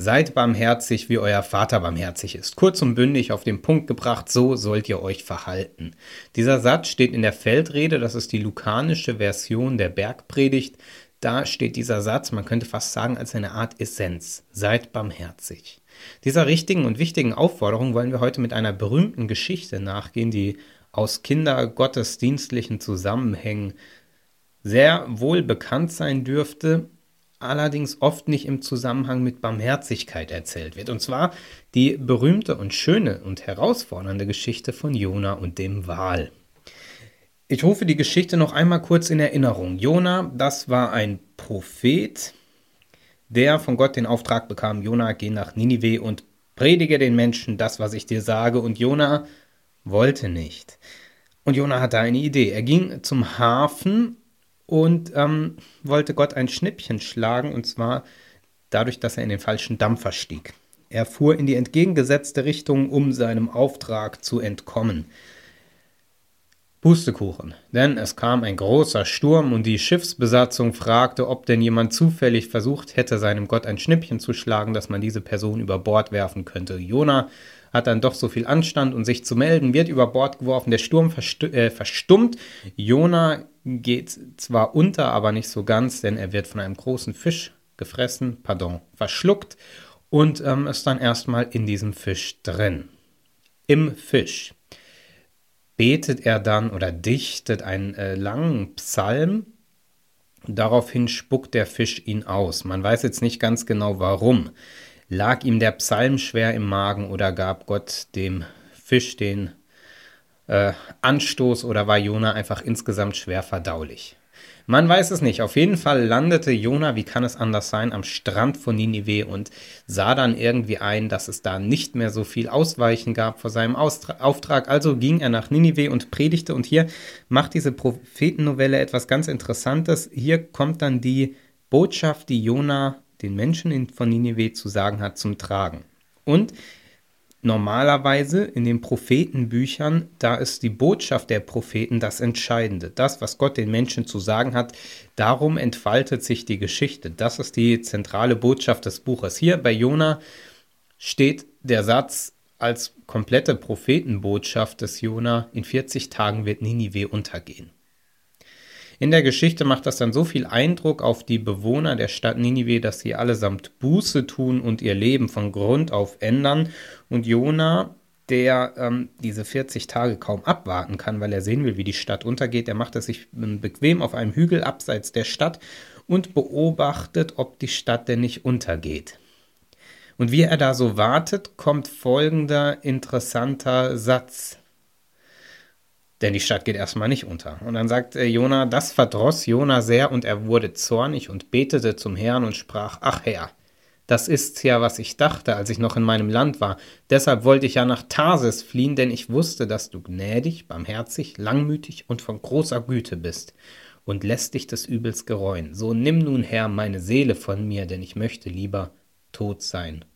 Seid barmherzig, wie euer Vater barmherzig ist. Kurz und bündig auf den Punkt gebracht, so sollt ihr euch verhalten. Dieser Satz steht in der Feldrede, das ist die lukanische Version der Bergpredigt. Da steht dieser Satz, man könnte fast sagen, als eine Art Essenz. Seid barmherzig. Dieser richtigen und wichtigen Aufforderung wollen wir heute mit einer berühmten Geschichte nachgehen, die aus kindergottesdienstlichen Zusammenhängen sehr wohl bekannt sein dürfte, allerdings oft nicht im Zusammenhang mit Barmherzigkeit erzählt wird. Und zwar die berühmte und schöne und herausfordernde Geschichte von Jona und dem Wal. Ich rufe die Geschichte noch einmal kurz in Erinnerung. Jona, das war ein Prophet, der von Gott den Auftrag bekam, Jona, geh nach Ninive und predige den Menschen das, was ich dir sage. Und Jona wollte nicht. Und Jona hatte eine Idee. Er ging zum Hafen und ähm, wollte Gott ein Schnippchen schlagen, und zwar dadurch, dass er in den falschen Dampfer stieg. Er fuhr in die entgegengesetzte Richtung, um seinem Auftrag zu entkommen. Pustekuchen, denn es kam ein großer Sturm und die Schiffsbesatzung fragte, ob denn jemand zufällig versucht hätte, seinem Gott ein Schnippchen zu schlagen, dass man diese Person über Bord werfen könnte. Jona hat dann doch so viel Anstand und sich zu melden, wird über Bord geworfen, der Sturm äh, verstummt. Jona geht zwar unter, aber nicht so ganz, denn er wird von einem großen Fisch gefressen, pardon, verschluckt und ähm, ist dann erstmal in diesem Fisch drin. Im Fisch betet er dann oder dichtet einen äh, langen Psalm. Daraufhin spuckt der Fisch ihn aus. Man weiß jetzt nicht ganz genau warum. Lag ihm der Psalm schwer im Magen oder gab Gott dem Fisch den äh, Anstoß oder war Jona einfach insgesamt schwer verdaulich? Man weiß es nicht. Auf jeden Fall landete Jona, wie kann es anders sein, am Strand von Ninive und sah dann irgendwie ein, dass es da nicht mehr so viel Ausweichen gab vor seinem Austra Auftrag. Also ging er nach Ninive und predigte. Und hier macht diese Prophetennovelle etwas ganz Interessantes. Hier kommt dann die Botschaft, die Jona den Menschen von Ninive zu sagen hat, zum Tragen. Und normalerweise in den Prophetenbüchern, da ist die Botschaft der Propheten das Entscheidende. Das, was Gott den Menschen zu sagen hat, darum entfaltet sich die Geschichte. Das ist die zentrale Botschaft des Buches. Hier bei Jona steht der Satz als komplette Prophetenbotschaft des Jona, in 40 Tagen wird Ninive untergehen. In der Geschichte macht das dann so viel Eindruck auf die Bewohner der Stadt Ninive, dass sie allesamt Buße tun und ihr Leben von Grund auf ändern. Und Jona, der ähm, diese 40 Tage kaum abwarten kann, weil er sehen will, wie die Stadt untergeht, der macht es sich ähm, bequem auf einem Hügel abseits der Stadt und beobachtet, ob die Stadt denn nicht untergeht. Und wie er da so wartet, kommt folgender interessanter Satz denn die Stadt geht erstmal nicht unter. Und dann sagt äh, Jona, das verdross Jona sehr und er wurde zornig und betete zum Herrn und sprach, ach Herr, das ist's ja, was ich dachte, als ich noch in meinem Land war. Deshalb wollte ich ja nach Tarsis fliehen, denn ich wusste, dass du gnädig, barmherzig, langmütig und von großer Güte bist und lässt dich des Übels gereuen. So nimm nun, Herr, meine Seele von mir, denn ich möchte lieber tot sein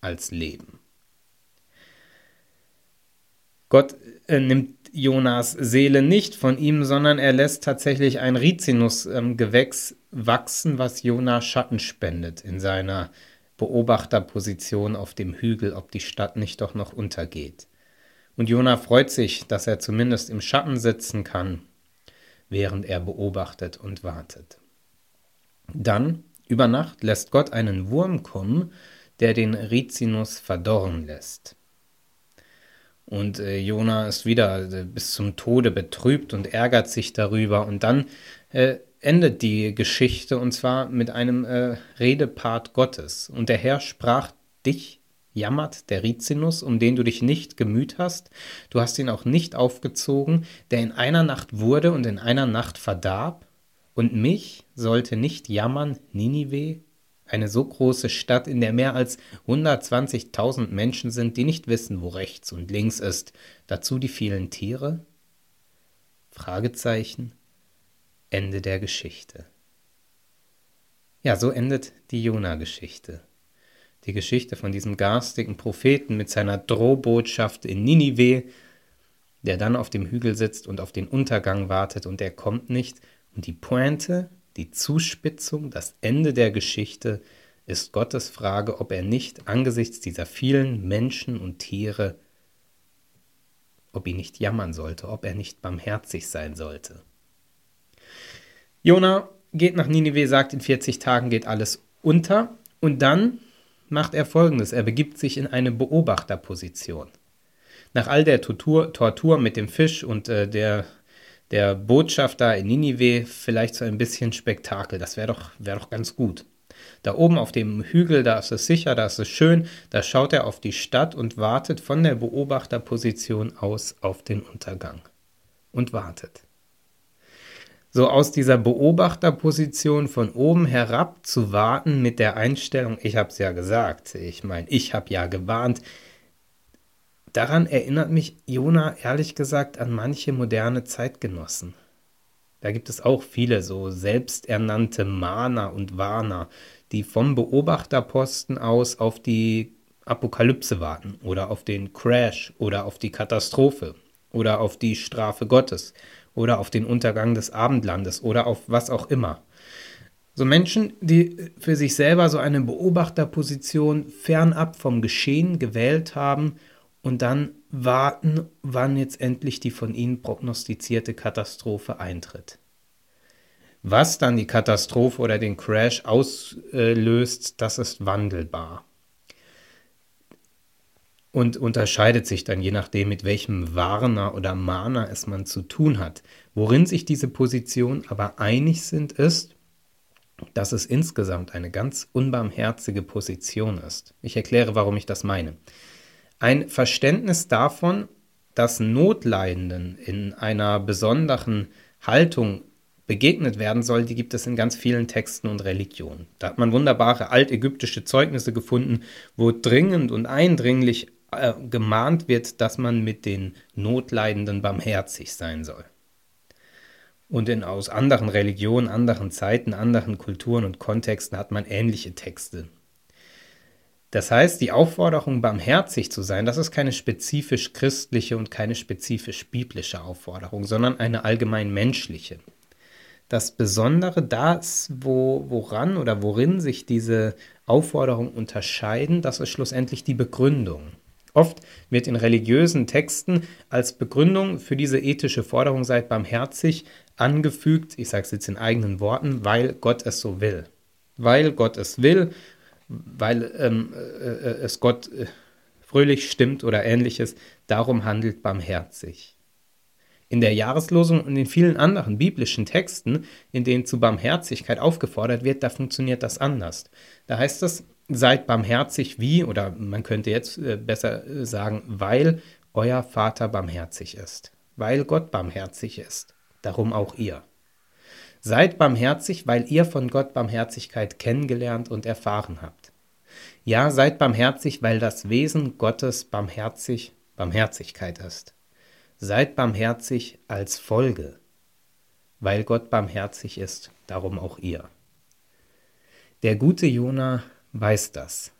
als leben. Gott äh, nimmt Jonas Seele nicht von ihm, sondern er lässt tatsächlich ein Rizinusgewächs ähm, wachsen, was Jonas Schatten spendet in seiner Beobachterposition auf dem Hügel, ob die Stadt nicht doch noch untergeht. Und Jona freut sich, dass er zumindest im Schatten sitzen kann, während er beobachtet und wartet. Dann, über Nacht, lässt Gott einen Wurm kommen, der den Rizinus verdorren lässt. Und äh, Jona ist wieder äh, bis zum Tode betrübt und ärgert sich darüber. Und dann äh, endet die Geschichte und zwar mit einem äh, Redepart Gottes. Und der Herr sprach dich, jammert der Rizinus, um den du dich nicht gemüht hast. Du hast ihn auch nicht aufgezogen, der in einer Nacht wurde und in einer Nacht verdarb. Und mich sollte nicht jammern Ninive, eine so große Stadt, in der mehr als 120.000 Menschen sind, die nicht wissen, wo rechts und links ist. Dazu die vielen Tiere? Fragezeichen. Ende der Geschichte. Ja, so endet die Jona-Geschichte. Die Geschichte von diesem garstigen Propheten mit seiner Drohbotschaft in Ninive, der dann auf dem Hügel sitzt und auf den Untergang wartet und er kommt nicht. Und die Pointe die Zuspitzung, das Ende der Geschichte ist Gottes Frage, ob er nicht angesichts dieser vielen Menschen und Tiere, ob ihn nicht jammern sollte, ob er nicht barmherzig sein sollte. Jona geht nach Ninive, sagt, in 40 Tagen geht alles unter und dann macht er folgendes: Er begibt sich in eine Beobachterposition. Nach all der Tortur, Tortur mit dem Fisch und äh, der, der Botschaft da in Ninive vielleicht so ein bisschen Spektakel. Das wäre doch, wär doch ganz gut. Da oben auf dem Hügel, da ist es sicher, da ist es schön, da schaut er auf die Stadt und wartet von der Beobachterposition aus auf den Untergang. Und wartet. So aus dieser Beobachterposition von oben herab zu warten mit der Einstellung, ich habe es ja gesagt, ich meine, ich habe ja gewarnt. Daran erinnert mich Jona ehrlich gesagt an manche moderne Zeitgenossen. Da gibt es auch viele so selbsternannte Mahner und Warner, die vom Beobachterposten aus auf die Apokalypse warten oder auf den Crash oder auf die Katastrophe oder auf die Strafe Gottes oder auf den Untergang des Abendlandes oder auf was auch immer. So Menschen, die für sich selber so eine Beobachterposition fernab vom Geschehen gewählt haben und dann warten, wann jetzt endlich die von ihnen prognostizierte Katastrophe eintritt. Was dann die Katastrophe oder den Crash auslöst, das ist wandelbar. Und unterscheidet sich dann je nachdem, mit welchem Warner oder Mahner es man zu tun hat. Worin sich diese Positionen aber einig sind, ist, dass es insgesamt eine ganz unbarmherzige Position ist. Ich erkläre, warum ich das meine. Ein Verständnis davon, dass Notleidenden in einer besonderen Haltung begegnet werden soll, die gibt es in ganz vielen Texten und Religionen. Da hat man wunderbare altägyptische Zeugnisse gefunden, wo dringend und eindringlich äh, gemahnt wird, dass man mit den Notleidenden barmherzig sein soll. Und in, aus anderen Religionen, anderen Zeiten, anderen Kulturen und Kontexten hat man ähnliche Texte. Das heißt, die Aufforderung, barmherzig zu sein, das ist keine spezifisch christliche und keine spezifisch biblische Aufforderung, sondern eine allgemein menschliche das Besondere, das, wo, woran oder worin sich diese Aufforderungen unterscheiden, das ist schlussendlich die Begründung. Oft wird in religiösen Texten als Begründung für diese ethische Forderung seid barmherzig angefügt, ich sage es jetzt in eigenen Worten, weil Gott es so will. Weil Gott es will, weil ähm, äh, äh es Gott äh, fröhlich stimmt oder ähnliches, darum handelt barmherzig. In der Jahreslosung und in vielen anderen biblischen Texten, in denen zu Barmherzigkeit aufgefordert wird, da funktioniert das anders. Da heißt es, seid barmherzig wie, oder man könnte jetzt äh, besser äh, sagen, weil euer Vater barmherzig ist. Weil Gott barmherzig ist. Darum auch ihr. Seid barmherzig, weil ihr von Gott Barmherzigkeit kennengelernt und erfahren habt. Ja, seid barmherzig, weil das Wesen Gottes barmherzig Barmherzigkeit ist. Seid barmherzig als Folge, weil Gott barmherzig ist, darum auch ihr. Der gute Jona weiß das.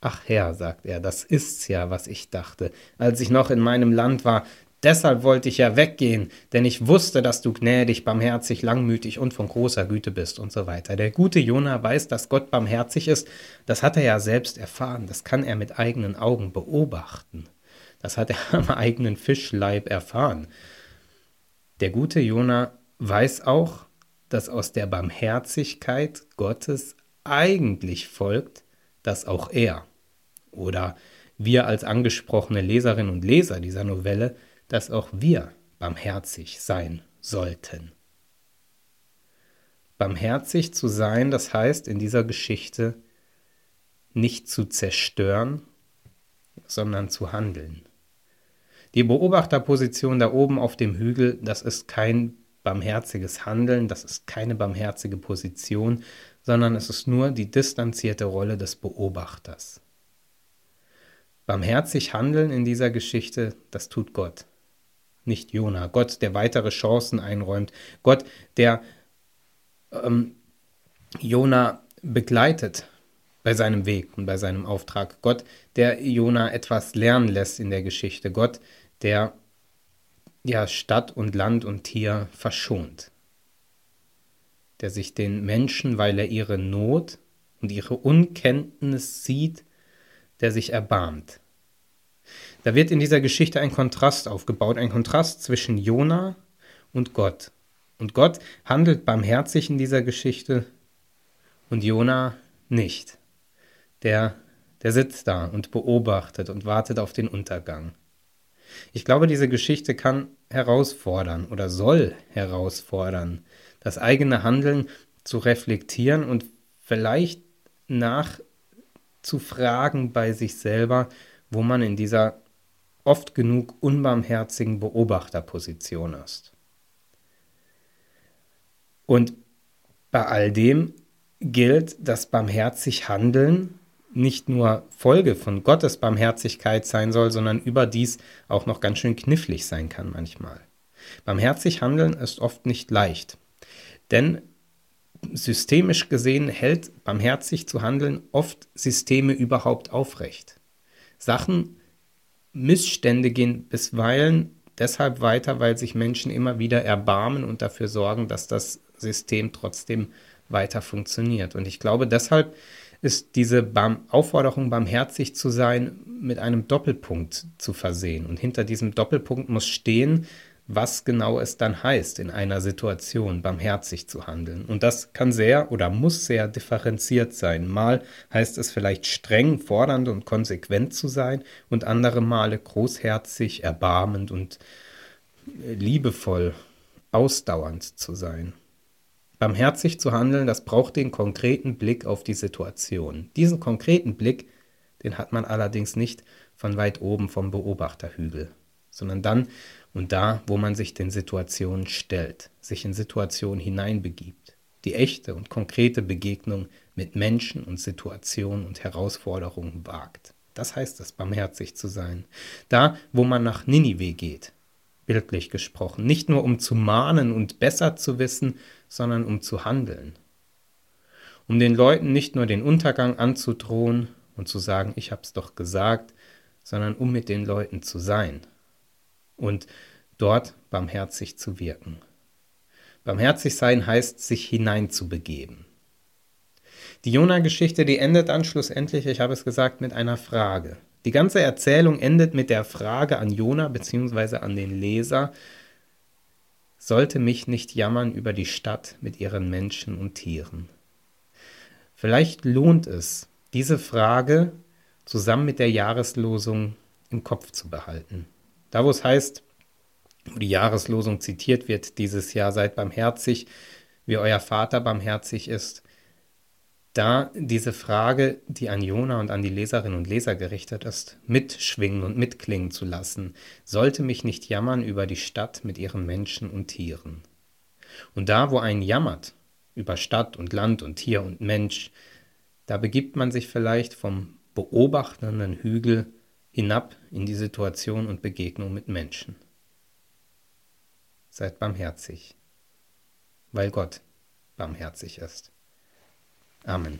Ach Herr, sagt er, das ist's ja, was ich dachte, als ich noch in meinem Land war. Deshalb wollte ich ja weggehen, denn ich wusste, dass du gnädig, barmherzig, langmütig und von großer Güte bist und so weiter. Der gute Jona weiß, dass Gott barmherzig ist. Das hat er ja selbst erfahren. Das kann er mit eigenen Augen beobachten. Das hat er am eigenen Fischleib erfahren. Der gute Jona weiß auch, dass aus der Barmherzigkeit Gottes eigentlich folgt, dass auch er oder wir als angesprochene Leserinnen und Leser dieser Novelle, dass auch wir barmherzig sein sollten. Barmherzig zu sein, das heißt in dieser Geschichte nicht zu zerstören, sondern zu handeln. Die Beobachterposition da oben auf dem Hügel, das ist kein barmherziges Handeln, das ist keine barmherzige Position, sondern es ist nur die distanzierte Rolle des Beobachters. Barmherzig handeln in dieser Geschichte, das tut Gott, nicht Jona. Gott, der weitere Chancen einräumt. Gott, der ähm, Jona begleitet bei seinem Weg und bei seinem Auftrag. Gott, der Jona etwas lernen lässt in der Geschichte. Gott, der ja Stadt und Land und Tier verschont, der sich den Menschen, weil er ihre Not und ihre Unkenntnis sieht, der sich erbarmt. Da wird in dieser Geschichte ein Kontrast aufgebaut, ein Kontrast zwischen Jona und Gott. Und Gott handelt barmherzig in dieser Geschichte und Jona nicht. Der, der sitzt da und beobachtet und wartet auf den Untergang. Ich glaube, diese Geschichte kann herausfordern oder soll herausfordern, das eigene Handeln zu reflektieren und vielleicht nachzufragen bei sich selber, wo man in dieser oft genug unbarmherzigen Beobachterposition ist. Und bei all dem gilt, dass barmherzig Handeln nicht nur Folge von Gottes Barmherzigkeit sein soll, sondern überdies auch noch ganz schön knifflig sein kann manchmal. Barmherzig handeln ist oft nicht leicht, denn systemisch gesehen hält barmherzig zu handeln oft Systeme überhaupt aufrecht. Sachen, Missstände gehen bisweilen deshalb weiter, weil sich Menschen immer wieder erbarmen und dafür sorgen, dass das System trotzdem weiter funktioniert. Und ich glaube, deshalb ist diese Barm Aufforderung, barmherzig zu sein, mit einem Doppelpunkt zu versehen. Und hinter diesem Doppelpunkt muss stehen, was genau es dann heißt, in einer Situation barmherzig zu handeln. Und das kann sehr oder muss sehr differenziert sein. Mal heißt es vielleicht streng, fordernd und konsequent zu sein und andere Male großherzig, erbarmend und liebevoll, ausdauernd zu sein. Barmherzig zu handeln, das braucht den konkreten Blick auf die Situation. Diesen konkreten Blick, den hat man allerdings nicht von weit oben vom Beobachterhügel, sondern dann und da, wo man sich den Situationen stellt, sich in Situationen hineinbegibt, die echte und konkrete Begegnung mit Menschen und Situationen und Herausforderungen wagt. Das heißt es, barmherzig zu sein. Da, wo man nach Ninive geht, bildlich gesprochen. Nicht nur um zu mahnen und besser zu wissen, sondern um zu handeln. Um den Leuten nicht nur den Untergang anzudrohen und zu sagen, ich hab's doch gesagt, sondern um mit den Leuten zu sein und dort barmherzig zu wirken. Barmherzig sein heißt, sich hineinzubegeben. Die Jona-Geschichte, die endet dann schlussendlich, ich habe es gesagt, mit einer Frage. Die ganze Erzählung endet mit der Frage an Jona bzw. an den Leser, sollte mich nicht jammern über die Stadt mit ihren Menschen und Tieren. Vielleicht lohnt es, diese Frage zusammen mit der Jahreslosung im Kopf zu behalten. Da, wo es heißt, wo die Jahreslosung zitiert wird dieses Jahr, seid barmherzig, wie euer Vater barmherzig ist, da diese Frage, die an Jona und an die Leserinnen und Leser gerichtet ist, mitschwingen und mitklingen zu lassen, sollte mich nicht jammern über die Stadt mit ihren Menschen und Tieren. Und da, wo ein jammert über Stadt und Land und Tier und Mensch, da begibt man sich vielleicht vom beobachtenden Hügel hinab in die Situation und Begegnung mit Menschen. Seid barmherzig, weil Gott barmherzig ist. Amen.